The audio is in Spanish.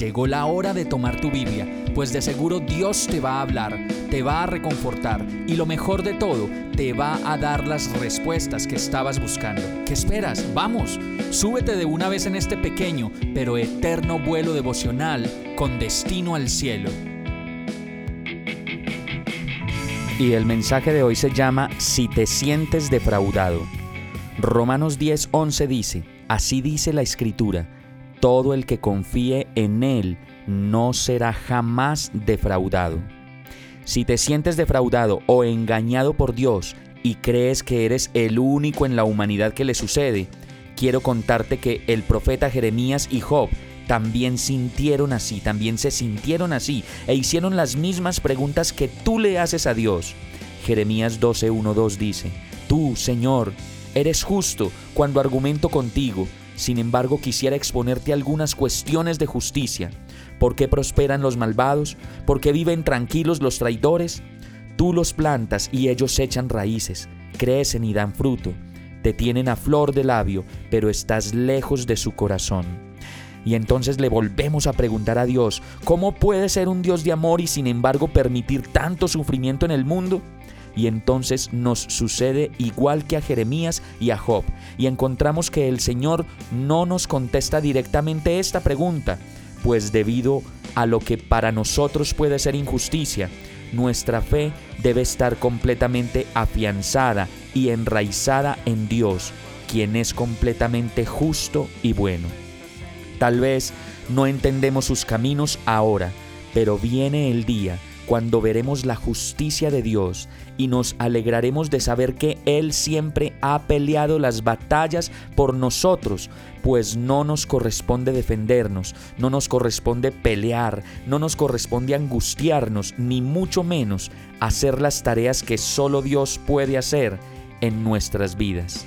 Llegó la hora de tomar tu Biblia, pues de seguro Dios te va a hablar, te va a reconfortar y lo mejor de todo, te va a dar las respuestas que estabas buscando. ¿Qué esperas? Vamos, súbete de una vez en este pequeño pero eterno vuelo devocional con destino al cielo. Y el mensaje de hoy se llama Si te sientes defraudado. Romanos 10:11 dice, así dice la escritura, todo el que confíe en Él no será jamás defraudado. Si te sientes defraudado o engañado por Dios y crees que eres el único en la humanidad que le sucede, quiero contarte que el profeta Jeremías y Job también sintieron así, también se sintieron así e hicieron las mismas preguntas que tú le haces a Dios. Jeremías 12:12 dice, Tú, Señor, eres justo cuando argumento contigo sin embargo, quisiera exponerte algunas cuestiones de justicia. ¿Por qué prosperan los malvados? ¿Por qué viven tranquilos los traidores? Tú los plantas y ellos echan raíces, crecen y dan fruto. Te tienen a flor de labio, pero estás lejos de su corazón. Y entonces le volvemos a preguntar a Dios, ¿cómo puede ser un Dios de amor y sin embargo permitir tanto sufrimiento en el mundo? Y entonces nos sucede igual que a Jeremías y a Job. Y encontramos que el Señor no nos contesta directamente esta pregunta, pues debido a lo que para nosotros puede ser injusticia, nuestra fe debe estar completamente afianzada y enraizada en Dios, quien es completamente justo y bueno. Tal vez no entendemos sus caminos ahora, pero viene el día cuando veremos la justicia de Dios y nos alegraremos de saber que Él siempre ha peleado las batallas por nosotros, pues no nos corresponde defendernos, no nos corresponde pelear, no nos corresponde angustiarnos, ni mucho menos hacer las tareas que solo Dios puede hacer en nuestras vidas.